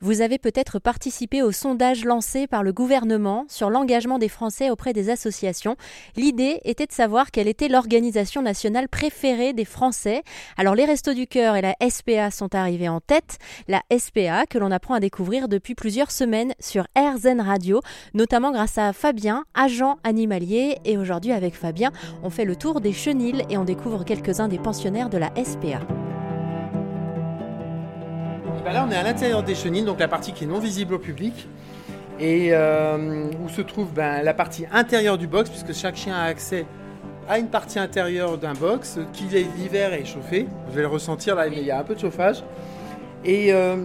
Vous avez peut-être participé au sondage lancé par le gouvernement sur l'engagement des Français auprès des associations. L'idée était de savoir quelle était l'organisation nationale préférée des Français. Alors les Restos du Cœur et la SPA sont arrivés en tête. La SPA que l'on apprend à découvrir depuis plusieurs semaines sur RZN Radio, notamment grâce à Fabien, agent animalier. Et aujourd'hui avec Fabien, on fait le tour des chenilles et on découvre quelques-uns des pensionnaires de la SPA. Bah là, on est à l'intérieur des chenilles, donc la partie qui est non visible au public, et euh, où se trouve ben, la partie intérieure du box, puisque chaque chien a accès à une partie intérieure d'un box qui l'hiver est chauffé. Vous vais le ressentir là, mais il y a un peu de chauffage. Et euh,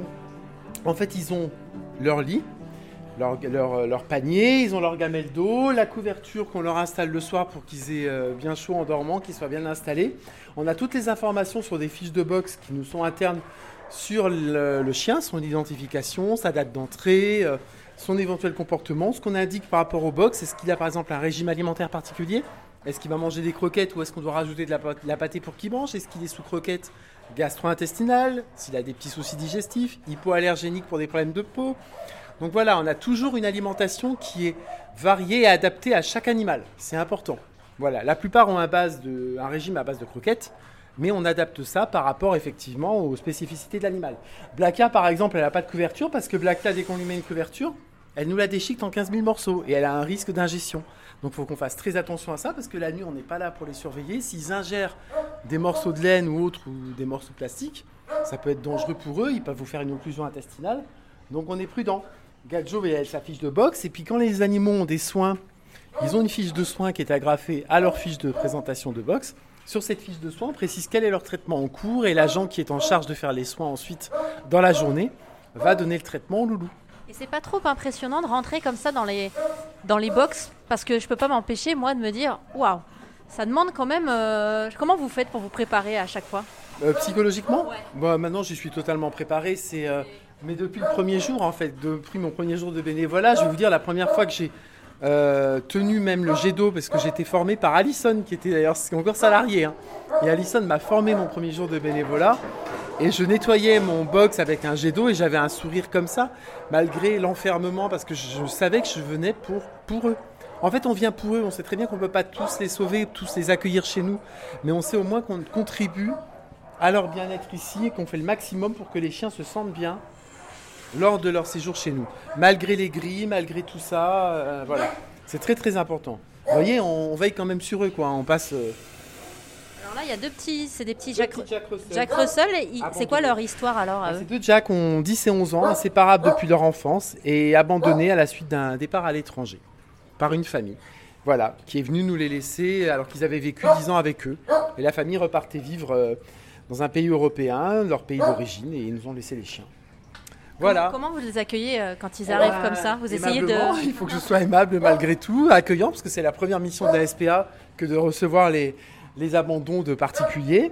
en fait, ils ont leur lit, leur, leur, panier, ils ont leur gamelle d'eau, la couverture qu'on leur installe le soir pour qu'ils aient euh, bien chaud en dormant, qu'ils soient bien installés. On a toutes les informations sur des fiches de box qui nous sont internes sur le, chien, son identification, sa date d'entrée, euh, son éventuel comportement, ce qu'on indique par rapport au box. Est-ce qu'il a par exemple un régime alimentaire particulier? Est-ce qu'il va manger des croquettes ou est-ce qu'on doit rajouter de la, pâtée pour qu'il mange? Est-ce qu'il est sous croquettes gastro-intestinales? S'il a des petits soucis digestifs Hypoallergéniques pour des problèmes de peau? Donc voilà, on a toujours une alimentation qui est variée et adaptée à chaque animal. C'est important. Voilà, la plupart ont base de, un régime à base de croquettes mais on adapte ça par rapport effectivement aux spécificités de l'animal. Blacka, par exemple, elle n'a pas de couverture parce que Blacka, dès qu'on lui met une couverture, elle nous la déchique en 15 000 morceaux et elle a un risque d'ingestion. Donc il faut qu'on fasse très attention à ça parce que la nuit, on n'est pas là pour les surveiller. S'ils ingèrent des morceaux de laine ou autres ou des morceaux de plastique, ça peut être dangereux pour eux, ils peuvent vous faire une occlusion intestinale. Donc on est prudent. Gadjo, elle sa fiche de box et puis quand les animaux ont des soins, ils ont une fiche de soins qui est agrafée à leur fiche de présentation de box. Sur cette fiche de soins, on précise quel est leur traitement en cours et l'agent qui est en charge de faire les soins ensuite dans la journée va donner le traitement au loulou. Et c'est pas trop impressionnant de rentrer comme ça dans les, dans les box parce que je peux pas m'empêcher moi de me dire waouh, ça demande quand même. Euh, comment vous faites pour vous préparer à chaque fois? Euh, Psychologiquement? Moi, Maintenant, j'y suis totalement préparé. C'est, euh, mais depuis le premier jour, en fait, depuis mon premier jour de bénévolat, je vais vous dire, la première fois que j'ai euh, tenu même le jet d'eau parce que j'étais formé par Alison qui était d'ailleurs encore salarié. Hein. Et Alison m'a formé mon premier jour de bénévolat et je nettoyais mon box avec un jet d'eau et j'avais un sourire comme ça malgré l'enfermement parce que je, savais que je venais pour, pour eux. En fait, on vient pour eux, on sait très bien qu'on ne peut pas tous les sauver, tous les accueillir chez nous, mais on sait au moins qu'on contribue à leur bien-être ici et qu'on fait le maximum pour que les chiens se sentent bien lors de leur séjour chez nous. Malgré les grilles, malgré tout ça, euh, voilà. C'est très très important. Vous voyez, on, veille quand même sur eux, quoi. On passe. Euh, alors là, il y a deux petits, c'est des petits, Jack, Russell. c'est quoi leur histoire alors ah, Ces deux Jack ont 10 et 11 ans, inséparables depuis leur enfance et abandonnés à la suite d'un départ à l'étranger par une famille. Voilà, qui est venue nous les laisser alors qu'ils avaient vécu 10 ans avec eux. Et la famille repartait vivre euh, dans un pays européen, leur pays d'origine, et ils nous ont laissé les chiens. Comment, vous les accueillez euh, quand ils arrivent comme ça Vous essayez de. Il faut que je sois aimable malgré tout, accueillant, parce que c'est la première mission de la SPA que de recevoir les, les abandons de particuliers.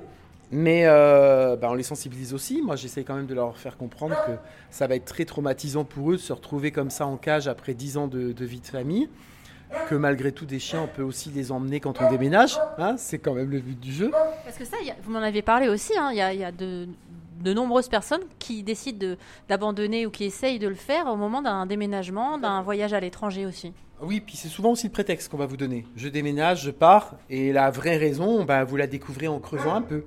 Mais euh, bah, on les sensibilise aussi. Moi, j'essaie quand même de leur faire comprendre que ça va être très traumatisant pour eux de se retrouver comme ça en cage après 10 ans de, vie de famille. Que malgré tout, des chiens, on peut aussi les emmener quand on déménage. Hein, c'est quand même le but du jeu. Parce que ça, vous m'en avez parlé aussi. Hein, il y, a, y a de, de nombreuses personnes qui décident d'abandonner ou qui essayent de le faire au moment d'un déménagement, d'un voyage à l'étranger aussi. Oui, puis c'est souvent aussi le prétexte qu'on va vous donner. Je déménage, je pars, et la vraie raison, bah, vous la découvrez en creusant un peu.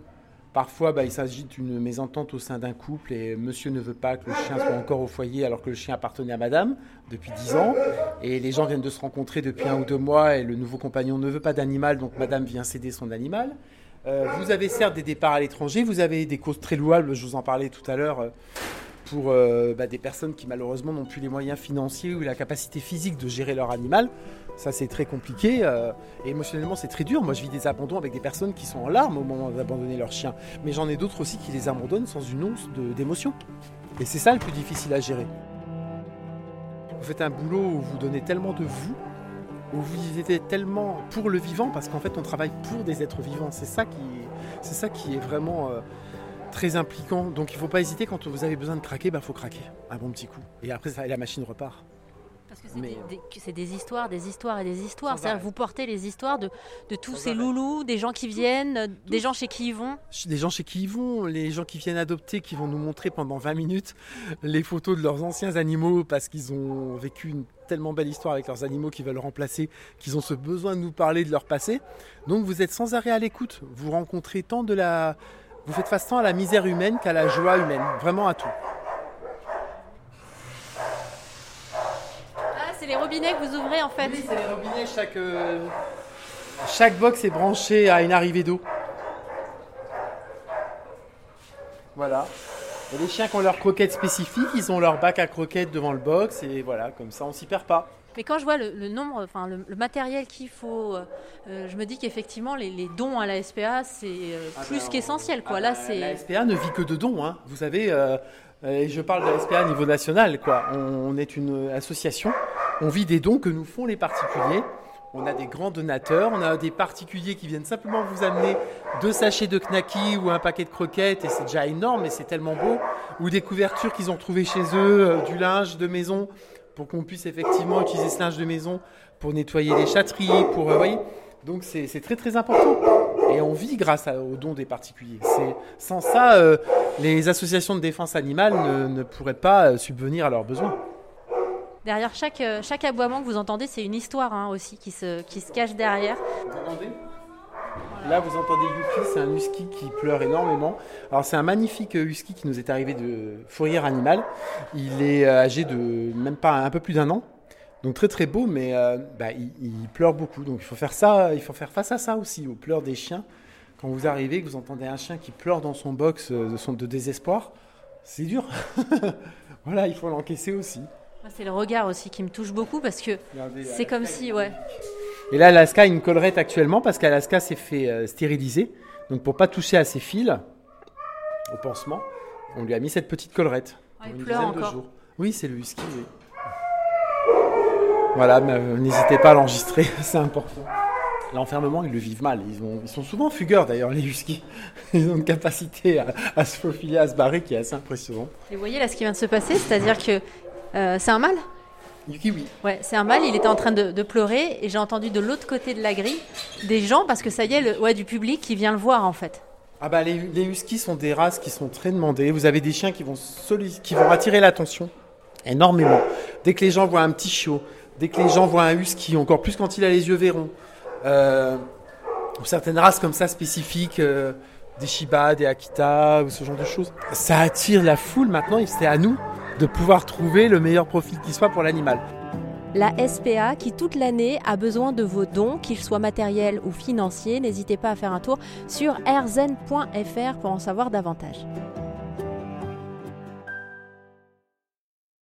Parfois, bah, il s'agit d'une mésentente au sein d'un couple et monsieur ne veut pas que le chien soit encore au foyer alors que le chien appartenait à madame depuis 10 ans. Et les gens viennent de se rencontrer depuis un ou deux mois et le nouveau compagnon ne veut pas d'animal, donc madame vient céder son animal. Euh, vous avez certes des départs à l'étranger, vous avez des causes très louables, je vous en parlais tout à l'heure, euh, pour euh, bah, des personnes qui malheureusement n'ont plus les moyens financiers ou la capacité physique de gérer leur animal. Ça c'est très compliqué et émotionnellement c'est très dur. Moi je vis des abandons avec des personnes qui sont en larmes au moment d'abandonner leur chien, mais j'en ai d'autres aussi qui les abandonnent sans une once d'émotion. Et c'est ça le plus difficile à gérer. Vous faites un boulot où vous donnez tellement de vous où vous êtes tellement pour le vivant, parce qu'en fait on travaille pour des êtres vivants. C'est ça qui, est vraiment euh, très impliquant. Donc il ne faut pas hésiter quand vous avez besoin de craquer, il bah, faut craquer un bon petit coup. Et après la machine repart. Parce que c'est des, histoires, des histoires et des histoires. C'est-à-dire vous portez les histoires de, tous ces loulous, des gens qui viennent, des gens chez qui ils vont. Des gens chez qui ils vont, les gens qui viennent adopter, qui vont nous montrer pendant 20 minutes les photos de leurs anciens animaux parce qu'ils ont vécu une tellement belle histoire avec leurs animaux qu'ils veulent remplacer, qu'ils ont ce besoin de nous parler de leur passé. Donc vous êtes sans arrêt à l'écoute. Vous rencontrez tant de la... Vous faites face tant à la misère humaine qu'à la joie humaine. Vraiment à tout. C'est les robinets que vous ouvrez en fait. Oui, c'est les robinets. Chaque, euh, chaque box est branché à une arrivée d'eau. Voilà. Et les chiens qui ont leur croquettes spécifiques, ils ont leur bac à croquettes devant le box et voilà, comme ça on s'y perd pas. Mais quand je vois le, nombre, enfin le, matériel qu'il faut, euh, euh, je me dis qu'effectivement les, dons à la SPA c'est ah plus ben, qu'essentiel quoi. Ah Là ben, c'est. La SPA ne vit que de dons, hein. Vous savez, et je parle de la SPA à niveau national quoi. on est une association on vit des dons que nous font les particuliers. On a des grands donateurs, on a des particuliers qui viennent simplement vous amener deux sachets de knacky ou un paquet de croquettes et c'est déjà énorme et c'est tellement beau. Ou des couvertures qu'ils ont trouvées chez eux, euh, du linge de maison pour qu'on puisse effectivement utiliser ce linge de maison pour nettoyer les chatteries, pour euh. Donc c'est très très important. Et on vit grâce aux dons des particuliers. Sans ça, euh, les associations de défense animale ne pourraient pas subvenir à leurs besoins. Derrière chaque, euh, chaque aboiement que vous entendez, c'est une histoire hein, aussi qui se, qui se cache derrière. Là, vous entendez Yuki, c'est un husky qui pleure énormément. Alors, c'est un magnifique husky qui nous est arrivé de fourrière animale. Il est euh, âgé de même pas un peu plus d'un an. Donc très très beau, mais euh, bah, il, pleure beaucoup. Donc il faut faire ça, il faut faire face à ça aussi, aux pleurs des chiens. Quand vous arrivez, que vous entendez un chien qui pleure dans son box de, son, de désespoir, c'est dur. voilà, il faut l'encaisser aussi. C'est le regard aussi qui me touche beaucoup parce que c'est comme si, ouais. Et là, Alaska a une collerette actuellement parce qu'Alaska s'est fait euh, stériliser. Donc pour pas toucher à ses fils au pansement, on lui a mis cette petite collerette. Ah, il pleure encore. Oui, c'est le husky. Voilà, euh, n'hésitez pas à l'enregistrer, c'est important. L'enfermement, ils le vivent mal. Ils, ont, ils sont souvent fugueurs d'ailleurs, les huskies. Ils ont une capacité à, à, se faufiler, à se barrer qui est assez impressionnante. Et vous voyez là ce qui vient de se passer, c'est-à-dire que euh, c'est un mâle? Yuki, oui. Ouais, c'est un mâle, il était en train de, pleurer et j'ai entendu de l'autre côté de la grille des gens, parce que ça y est, le, ouais, du public qui vient le voir en fait. Ah bah les, les huskies sont des races qui sont très demandées. Vous avez des chiens qui vont, qui vont attirer l'attention énormément. Dès que les gens voient un petit chiot, dès que les gens voient un husky, encore plus quand il a les yeux verrons, euh, certaines races comme ça spécifiques, euh, des Shiba, des Akita ou ce genre de choses, ça attire la foule maintenant c'est à nous de pouvoir trouver le meilleur profit qui soit pour l'animal. La SPA qui toute l'année a besoin de vos dons, qu'ils soient matériels ou financiers. N'hésitez pas à faire un tour sur rzen.fr pour en savoir davantage.